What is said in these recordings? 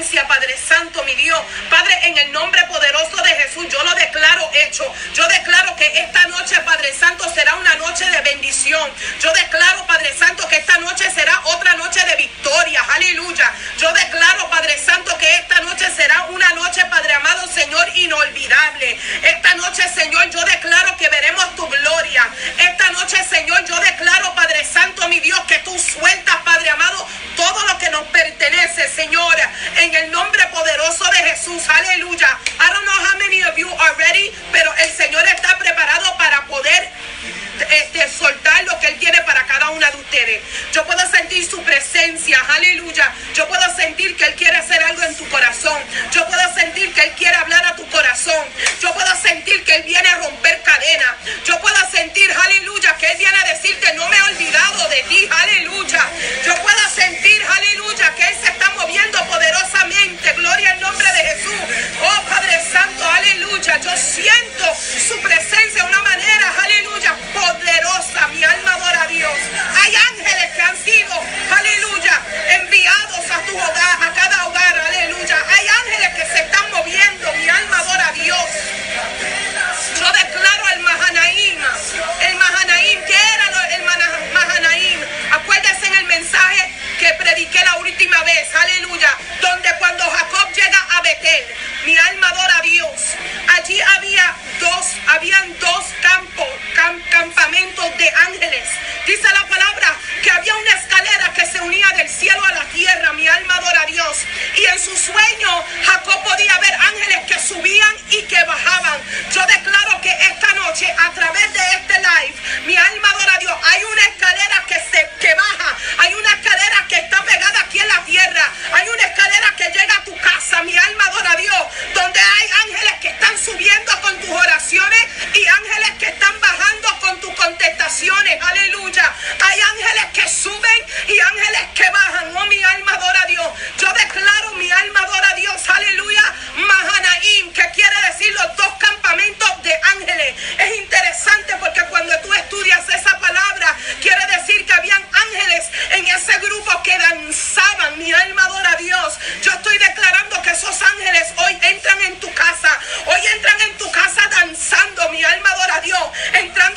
Padre Santo, mi Dios. Padre, en el nombre poderoso de Jesús, yo lo declaro hecho. Yo declaro que esta noche, Padre Santo, será una noche de bendición. Yo declaro, Padre Santo, que esta noche será otra noche de victoria. Aleluya. Yo declaro, Padre Santo, que esta noche será una noche, Padre amado, Señor, inolvidable. Esta noche, Señor, yo declaro que veremos tu gloria. Esta noche, Señor, yo declaro, Padre Santo, mi Dios, que tú sueltas, Padre amado, todo lo que nos pertenece, Señor. En el nombre poderoso de Jesús. Aleluya. I don't know how many of you are ready, pero el Señor está preparado para poder este, soltar lo que Él tiene para cada una de ustedes. Yo puedo sentir su presencia, aleluya. Yo puedo sentir que Él quiere hacer algo en tu corazón. Yo puedo sentir que Él quiere hablar a tu corazón. Yo Dice la palabra que había una escalera que se unía del cielo a la tierra, mi alma adora a Dios. Y en su sueño Jacob podía ver ángeles que subían y que bajaban. Yo declaro que esta noche, a través de este live, mi alma adora a Dios. Hay una escalera que se que baja, hay una escalera que está pegada aquí en la tierra, hay una escalera que llega a tu casa, mi alma adora a Dios, donde hay ángeles que están subiendo con tus oraciones y ángeles que están bajando con tus contestaciones, aleluya. Hay ángeles que suben y ángeles que bajan, oh mi alma adora a Dios. Yo declaro mi alma adora a Dios, aleluya, Mahanaim, que quiere decir los dos campamentos de ángeles. Es interesante porque cuando tú estudias esa palabra, quiere decir que habían ángeles en ese grupo que danzaban. Mi alma adora a Dios. Yo estoy declarando que esos ángeles hoy entran en tu casa. Hoy entran en tu casa danzando. Mi alma adora a Dios. Entrando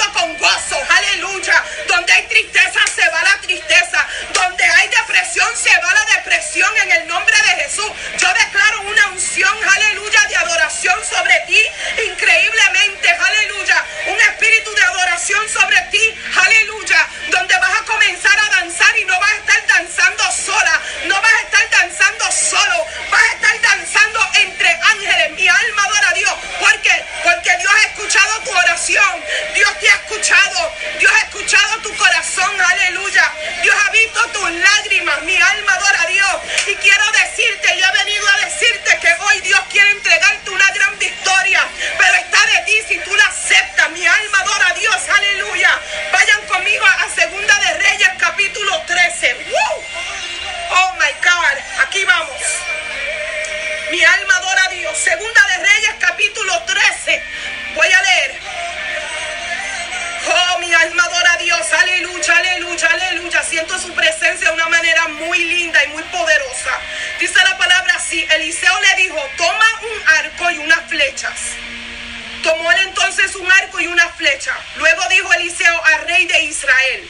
y una flecha. Luego dijo Eliseo al rey de Israel,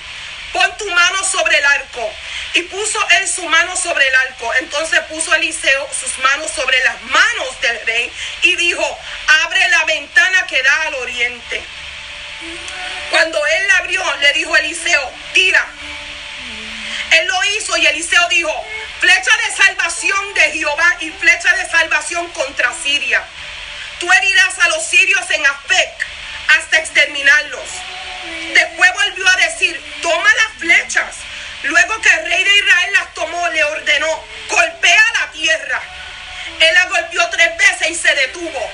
pon tu mano sobre el arco. Y puso él su mano sobre el arco. Entonces puso Eliseo sus manos sobre las manos del rey y dijo, abre la ventana que da al oriente. Cuando él la abrió, le dijo Eliseo, tira. Él lo hizo y Eliseo dijo, flecha de salvación de Jehová y flecha de salvación contra Siria. Tú herirás a los sirios en Afec hasta exterminarlos. Después volvió a decir, toma las flechas. Luego que el rey de Israel las tomó, le ordenó, golpea la tierra. Él la golpeó tres veces y se detuvo.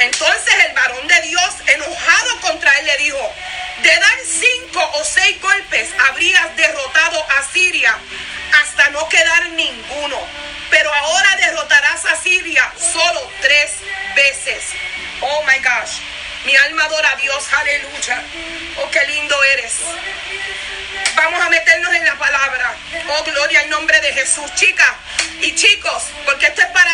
Entonces el varón de Dios, enojado contra él, le dijo, de dar cinco o seis golpes habrías derrotado a Siria hasta no quedar ninguno. Pero ahora derrotarás a Siria solo tres veces. Oh my gosh. Mi alma adora a Dios, aleluya. Oh, qué lindo eres. Vamos a meternos en la palabra. Oh, gloria al nombre de Jesús, chicas y chicos, porque esto es para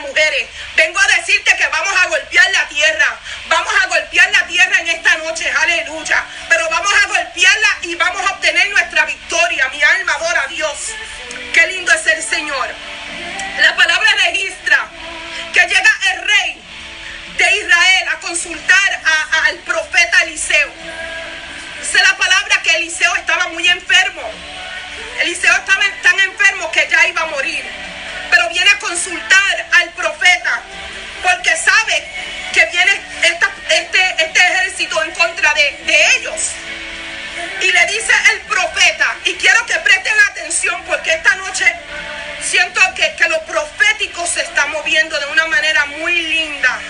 mujeres. Vengo a decirte que vamos a golpear la tierra. Vamos a golpear la tierra en esta noche, aleluya. Pero vamos a golpearla y vamos a obtener nuestra victoria. Mi alma adora a Dios. Qué lindo es el Señor. La palabra registra que llega el de Israel a consultar al profeta Eliseo. Dice la palabra que Eliseo estaba muy enfermo. Eliseo estaba tan enfermo que ya iba a morir. Pero viene a consultar al profeta porque sabe que viene este, este ejército en contra de, de ellos. Y le dice el profeta, y quiero que presten atención porque esta noche siento que, que, lo profético se está moviendo de una manera muy linda.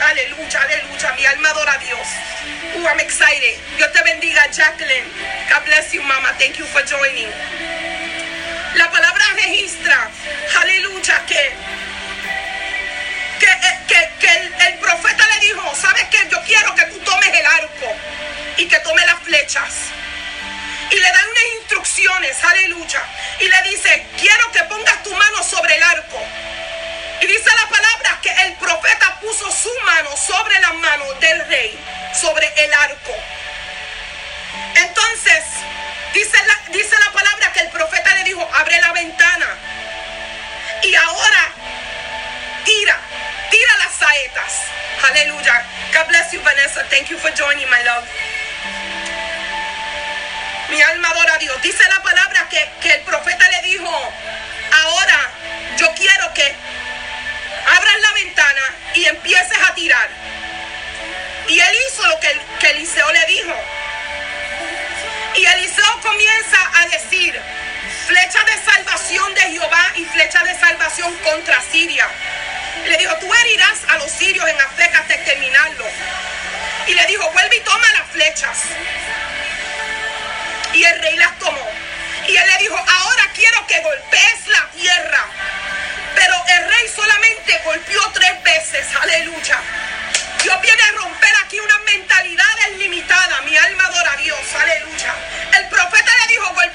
Aleluya, aleluya. Mi alma adora a Dios. Uh, I'm excited. Dios te bendiga, Jacqueline. God bless you, mama. Thank you for joining. La palabra registra, aleluya, que, que, que, el, el profeta le dijo, ¿sabes qué? Yo quiero que tú tomes el arco y que tome las flechas. Y le dan unas instrucciones, aleluya. Y le dice, quiero que pongas tu mano sobre el arco. Y dice la palabra que el profeta puso su mano sobre la mano del rey, sobre el arco. Entonces, dice la, dice la palabra que el profeta le dijo, abre la ventana. Y ahora, tira, tira las saetas. Aleluya. God bless you, Vanessa. Thank you for joining, my love. Mi alma adora a Dios. Dice la palabra que, el profeta le dijo, ahora yo quiero que abras la ventana y empieces a tirar. Y él hizo lo que, que Eliseo le dijo. Y Eliseo comienza a decir, flecha de salvación de Jehová y flecha de salvación contra Siria. Le dijo, tú herirás a los sirios en Azteca hasta exterminarlo. Y le dijo, vuelve y toma las flechas. Y el rey las tomó. Y él le dijo, ahora quiero que golpees la tierra. Pero el rey solamente golpeó tres veces. Aleluya. Dios viene a romper aquí una mentalidad limitada. Mi alma adora a Dios. Aleluya. El profeta le dijo, golpea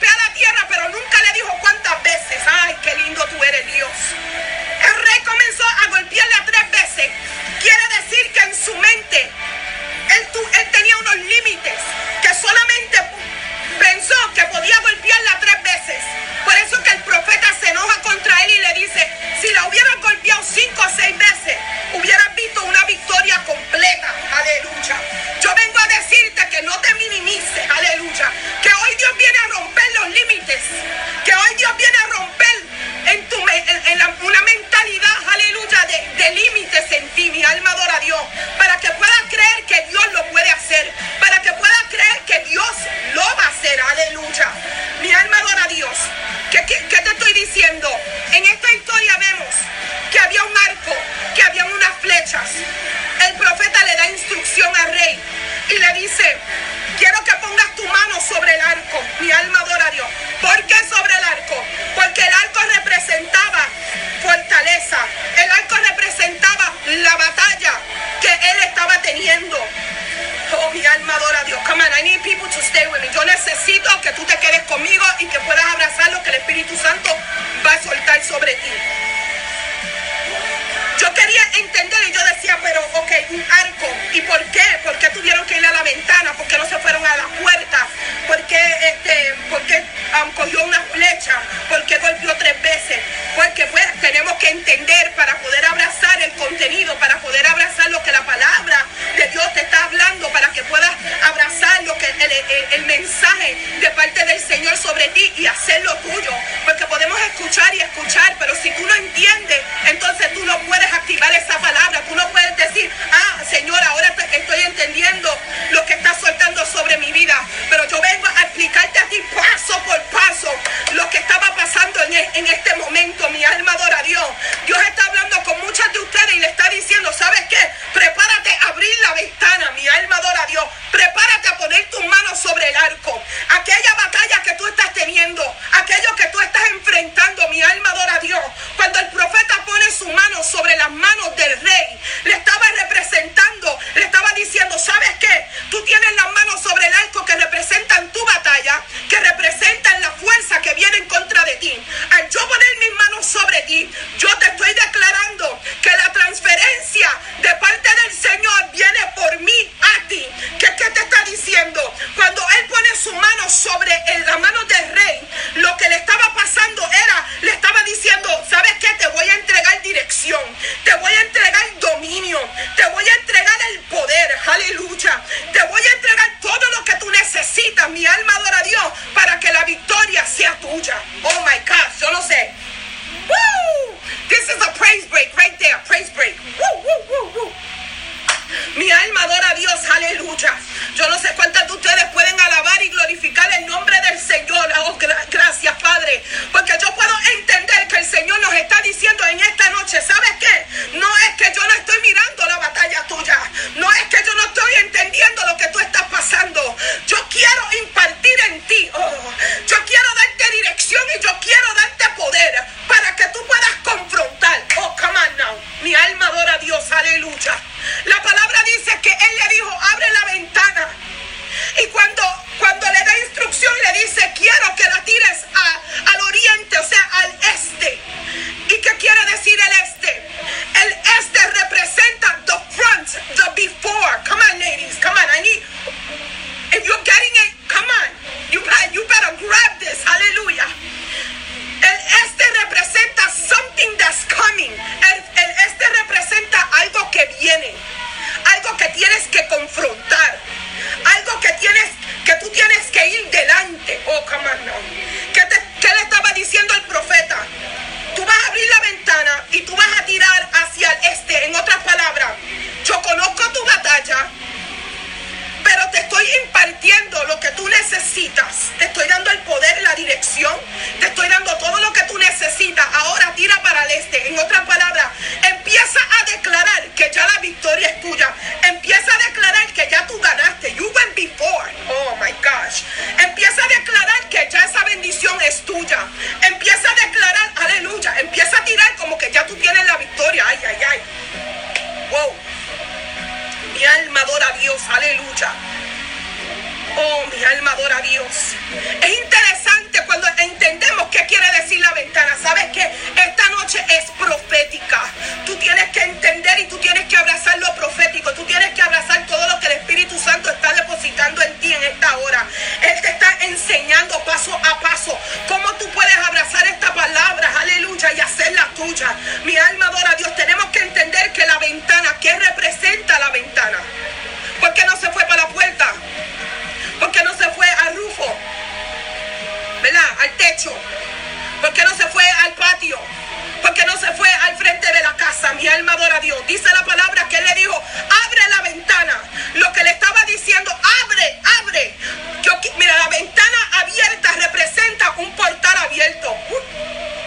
necesito que tú te quedes conmigo y que puedas abrazar lo que el Espíritu Santo va a soltar sobre ti. Yo quería entender y yo decía, pero ok, un arco. ¿Y por qué? ¿Por qué tuvieron que ir a la ventana? ¿Por qué no se fueron a la puerta? ¿Por qué, este, por qué um, cogió una flecha? ¿Por qué golpeó tres veces? Porque pues tenemos que entender para poder abrazar el contenido, para poder abrazar lo que la palabra de Dios te está hablando, para que puedas abrazar lo que el, el mensaje de parte del Señor sobre ti y hacerlo nos está diciendo en esta noche, ¿sabes qué? No es que yo no estoy mirando la batalla tuya. No es que yo no estoy entendiendo lo que tú estás pasando. Yo quiero impartir en ti. Oh, yo quiero darte dirección y yo quiero darte poder para que tú puedas confrontar. Oh, come on now. Mi alma adora a Dios, aleluya. La palabra dice que él le dijo, abre la ventana. Y cuando, cuando le da instrucción, le dice, quiero que la tires al oriente, o sea, al este. ¿Y qué quiere decir el este? El este representa the front, the before. Come on, ladies, come on. I need, if you're getting it, come on. You, you better grab this. Hallelujah. El este representa something that's coming. El, el este representa algo que viene. Algo que tienes que confrontar. Algo que tienes, que tú tienes que ir delante. Oh, come on. ¿Qué, te, ¿Qué le estaba diciendo el profeta? Tú vas a abrir la ventana y tú vas a tirar hacia el este. En otras palabras, yo conozco tu batalla pero te estoy impartiendo lo que tú necesitas. Te estoy dando el poder la dirección. Te estoy dando todo lo que tú necesitas. Ahora tira para el este. En otras palabras, empieza a declarar que ya la victoria es tuya. Empieza a declarar que ya tú ganaste. You went before. Oh my gosh. Empieza a declarar que ya esa bendición es tuya. Empieza a declarar, aleluya. Empieza a tirar como que ya tú tienes la victoria. Ay, ay, ay. Wow. Mi alma adora a Dios, aleluya. Oh, mi alma adora a Dios. Es interesante cuando entendemos quiere decir la ventana. Sabes que esta noche es profética. Tú tienes que entender y tú tienes que abrazar lo profético. Tú tienes que abrazar todo lo que el Espíritu Santo está depositando en ti en esta hora. Él te está enseñando paso a paso cómo tú puedes abrazar esta palabra, aleluya, y hacerla tuya. Mi alma adora a Dios. Tenemos que entender que la ventana, ¿qué representa la ventana? ¿Por qué no se fue para la puerta? ¿Por qué no se fue al rufo? ¿Verdad? Al techo. ¿Por qué no se fue al patio? ¿Por qué no se fue al frente de la casa? Mi alma adora a Dios. Dice la palabra que él le dijo, abre la ventana. Lo que le estaba diciendo, abre, abre. Yo, mira, la ventana abierta representa un portal abierto. La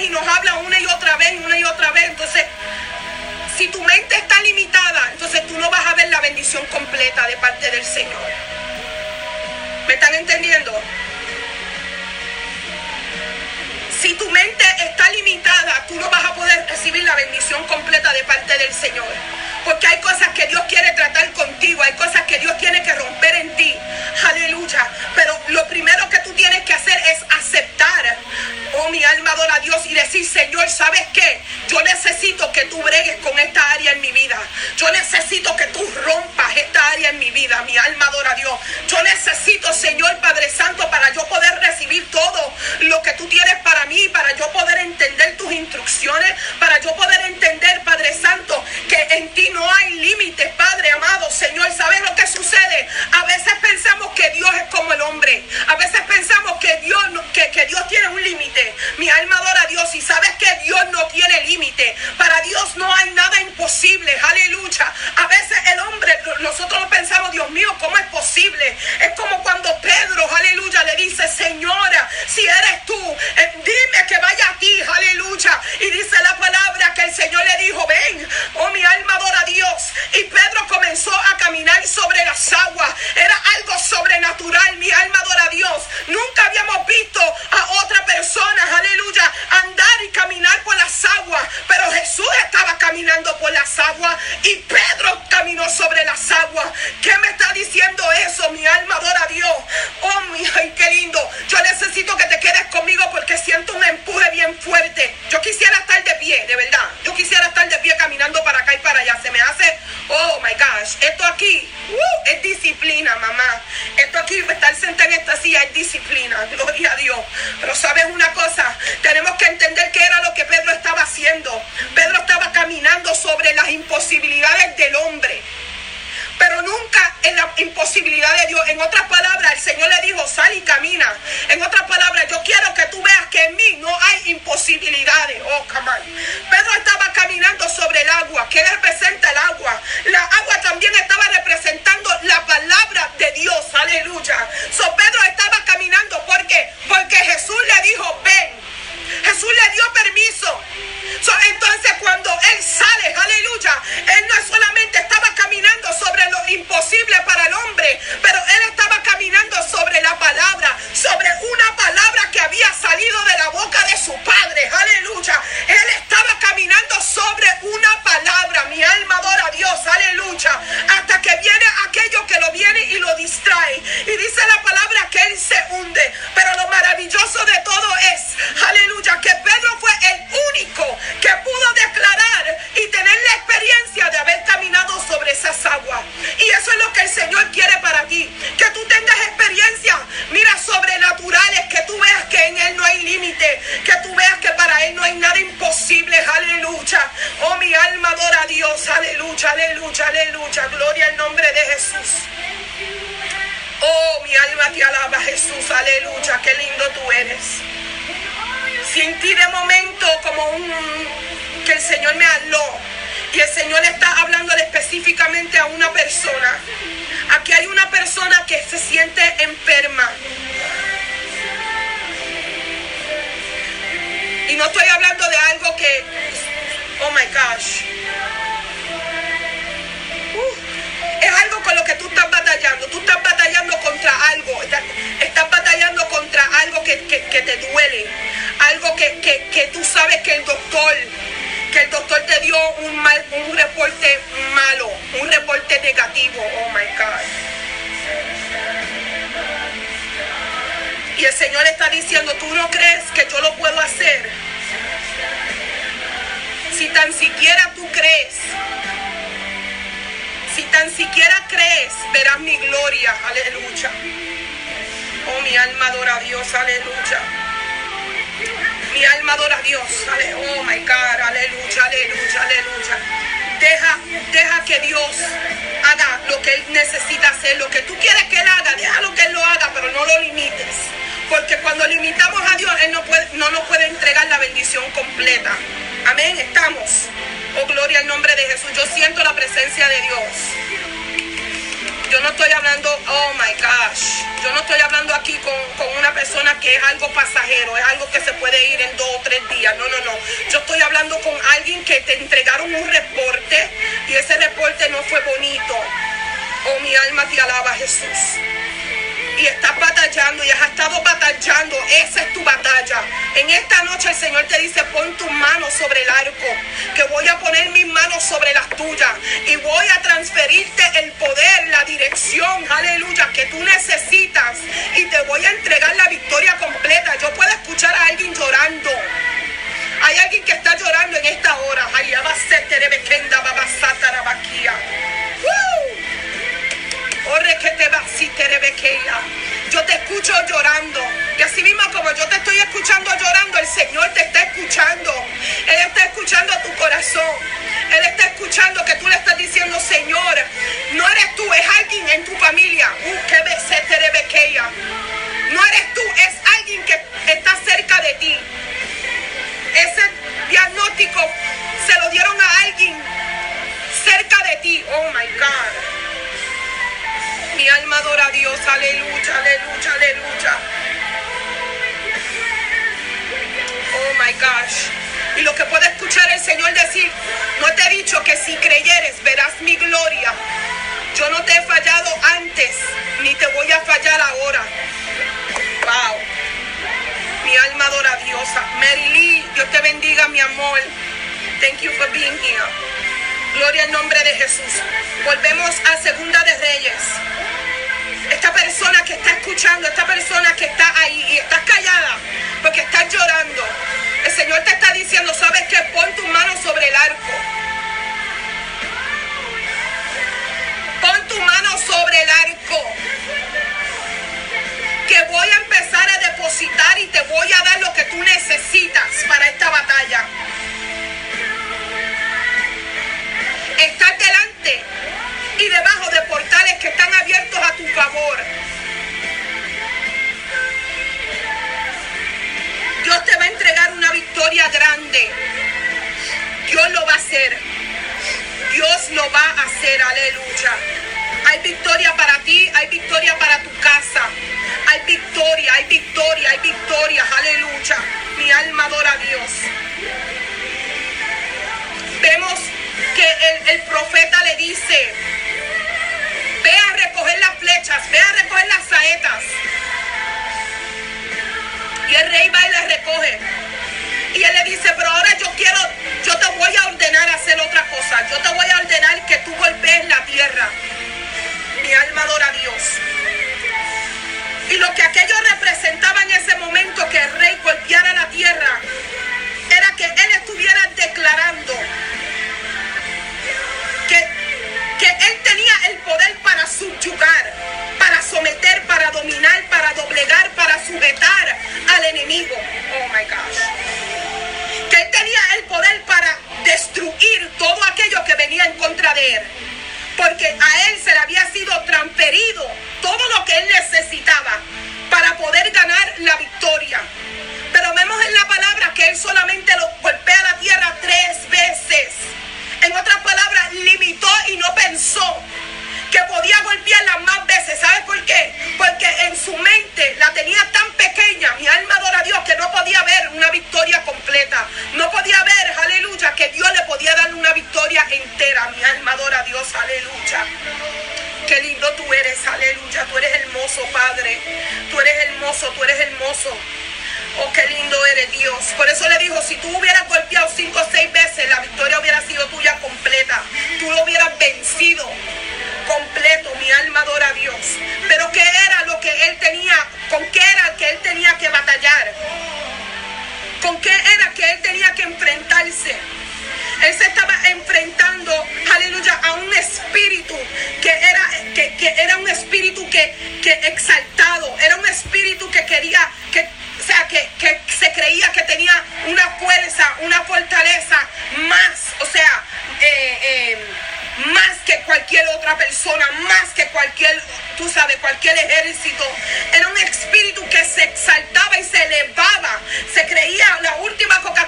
y nos habla una y otra vez, una y otra vez. Entonces, si tu mente está limitada, entonces tú no vas a ver la bendición completa de parte del Señor. ¿Me están entendiendo? Si tu mente está limitada, tú no vas a poder recibir la bendición completa de parte del Señor. Porque hay cosas que Dios quiere tratar contigo, hay cosas que Dios tiene que romper en ti. Aleluya. Pero lo primero que tú tienes que hacer es aceptar. Oh, mi alma adora a Dios y decir, Señor, ¿sabes qué? Yo necesito que tú bregues con esta área en mi vida. Yo necesito que tú rompas esta área en mi vida. Mi alma adora a Dios. Yo necesito, Señor Padre Santo, para yo poder recibir todo lo que tú tienes para mí, para yo poder entender tus instrucciones, para yo poder entender, Padre Santo, que en ti no hay límites, Padre amado. Señor, ¿sabes lo que sucede? A veces pensamos que Dios es como el hombre. A veces pensamos que Dios, que, que Dios tiene un límite. Mi alma adora a Dios y sabes que Dios no tiene límite. Para Dios no hay nada imposible. Aleluya. A veces el hombre, nosotros pensamos, Dios mío, ¿cómo es posible? Es como cuando Pedro, aleluya, le dice, Señora, si eres tú, eh, dime que vaya a ti, aleluya. Y dice la palabra que el Señor le dijo, ven, oh mi alma adora a Dios. Y Pedro comenzó a caminar sobre las aguas. Era algo sobrenatural, mi alma adora a Dios. Nunca habíamos visto a otra persona, aleluya, andar y caminar por las aguas. Pero Jesús estaba caminando por las aguas y Pedro caminó sobre las aguas. ¿Qué me está diciendo eso? Mi alma adora a Dios. Oh, mi ay, qué lindo. Yo necesito que te quedes conmigo porque siento un empuje bien fuerte. Yo quisiera estar de pie, de verdad. Yo quisiera estar de pie caminando para acá y para allá. Se me hace, oh my gosh, esto aquí uh, es disciplina, mamá. Esto aquí, estar sentada en esta silla es disciplina. Gloria a Dios. Pero sabes una cosa, tenemos que entender qué era lo que Pedro estaba haciendo. Pedro estaba caminando sobre las imposibilidades del hombre pero nunca en la imposibilidad de Dios. En otras palabras, el Señor le dijo, sal y camina. En otras palabras, yo quiero que tú veas que en mí no hay imposibilidades. Oh, come on. Pedro Uh, es algo con lo que tú estás batallando. Tú estás batallando contra algo. Estás batallando contra algo que, que te duele algo que, que, tú sabes que el doctor, que el doctor te dio un, mal, un reporte malo, un reporte negativo. Oh my God. Y el Señor está diciendo, tú no crees que yo lo puedo hacer. Tan siquiera tú crees, si tan siquiera crees, verás mi gloria. Aleluya. Oh, mi alma adora a Dios. Aleluya. Mi alma adora a Dios. Oh my God. Aleluya, aleluya, aleluya. Deja, deja que Dios haga lo que Él necesita hacer. Lo que tú quieres que Él haga, déjalo que Él lo haga, pero no lo limites. Porque cuando limitamos a Dios, Él no, puede, no nos puede entregar la completa. Amén, estamos. Oh, gloria al nombre de Jesús. Yo siento la presencia de Dios. Yo no estoy hablando, oh my gosh, yo no estoy hablando aquí con, una persona que es algo pasajero, es algo que se puede ir en dos o tres días. No, no, no. Yo estoy hablando con alguien que te entregaron un reporte y ese reporte no fue bonito. Oh, mi alma te alaba, Jesús y estás batallando y has estado batallando, esa es tu batalla. En esta noche el Señor te dice, pon tus manos sobre el arco, que voy a poner mis manos sobre las tuya. Y voy a transferirte el poder, la dirección, aleluya, que tú necesitas. Y te voy a entregar la victoria completa. Yo puedo escuchar a alguien llorando. Yo te escucho llorando. Y así mismo como yo te estoy escuchando llorando, el Señor te está escuchando. Él está escuchando tu corazón. Él está escuchando que tú le estás diciendo, Señor, no eres tú, es alguien en tu familia. Uh, que No eres tú, es alguien que está cerca de ti. Ese diagnóstico se lo dieron a alguien cerca de ti. Oh my God. Mi alma adora a Dios. Aleluya, aleluya, aleluya. Oh my gosh. Y lo que puede escuchar el Señor decir, no te he dicho que si creyeres verás mi gloria. Yo no te he fallado antes, ni te voy a fallar ahora. Wow. Mi alma adora a Dios. Mary Lee, Dios te bendiga, mi amor. Thank you for being here. Gloria al nombre de Jesús. Volvemos a Segunda de Reyes. Esta persona que está escuchando, esta persona que está ahí y estás callada porque estás llorando. El Señor te está diciendo, ¿sabes qué? Pon tu mano sobre el arco. Pon tu mano sobre el arco. Que voy a empezar a depositar y te voy a dar lo que tú necesitas para esta batalla. Abiertos a tu favor. Dios te va a entregar una victoria grande. Dios lo va a hacer. Dios lo va a hacer, aleluya. Hay victoria para ti, hay victoria para tu casa. Hay victoria, hay victoria, hay victoria, aleluya. Mi alma adora a Dios. Vemos que el, profeta le dice, flechas, ve a recoger las saetas. Y el rey va y las recoge. Y él le dice, pero ahora yo quiero, yo te voy a ordenar hacer otra cosa. Yo te voy a ordenar que tú golpees la tierra. Mi alma adora a Dios. Y lo que aquello representaba en ese momento que el rey golpeara una victoria entera. Mi alma adora a Dios, aleluya. Qué lindo tú eres, aleluya. Tú eres hermoso, Padre. Tú eres hermoso, tú eres hermoso. Oh, qué lindo eres Dios. Por eso le dijo, si tú hubieras golpeado cinco o seis veces, la victoria hubiera sido tuya completa. Tú lo hubieras vencido completo. Mi alma adora a Dios. Pero ¿qué era lo que él tenía? ¿Con qué era que él tenía que batallar? ¿Con qué era que él tenía que enfrentarse? Él se estaba enfrentando, aleluya, a un espíritu que era, que, era un espíritu que, que exaltado, era un espíritu que quería, que o sea, que, se creía que tenía una fuerza, una fortaleza más, o sea, eh, eh, más que cualquier otra persona, más que cualquier, tú sabes, cualquier ejército. Era un espíritu que se exaltaba y se elevaba. Se creía la última Coca-Cola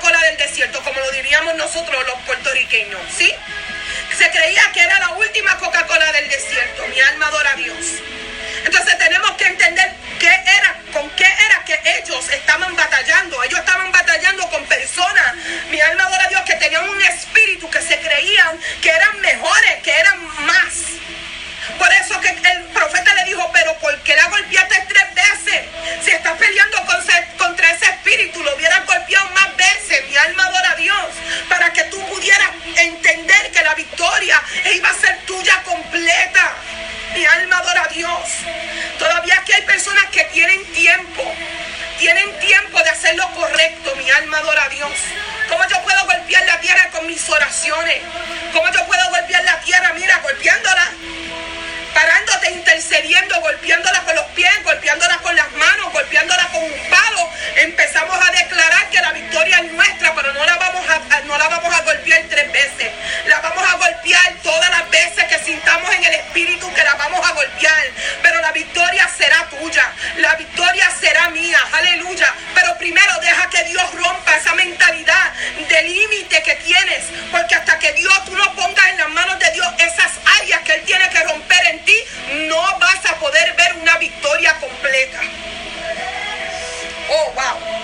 nosotros los puertorriqueños, ¿sí? Se creía que era la última Coca-Cola del desierto, mi alma adora a Dios. Entonces tenemos que entender qué era, con qué era que ellos estaban batallando. Ellos estaban batallando con personas, mi alma adora a Dios, que tenían un espíritu, que se creían que eran mejores, que eran más. Por eso que el profeta le dijo, pero ¿por qué la golpeaste? personas que tienen tiempo, tienen tiempo de hacer lo correcto, mi alma adora a Dios. ¿Cómo yo puedo golpear la tierra con mis oraciones? ¿Cómo yo puedo golpear la tierra? Mira, golpeándola. Parándote, intercediendo, golpeándola con los pies, golpeándola con las manos, golpeándola con un palo. Empezamos a declarar que la victoria es nuestra, pero no la vamos a, no la vamos a golpear tres veces. La vamos a golpear todas las veces que sintamos en el espíritu que la vamos a golpear victoria será tuya, la victoria será mía, aleluya. Pero primero deja que Dios rompa esa mentalidad de límite que tienes, porque hasta que Dios tú no pongas en las manos de Dios esas áreas que Él tiene que romper en ti, no vas a poder ver una victoria completa. Oh, wow.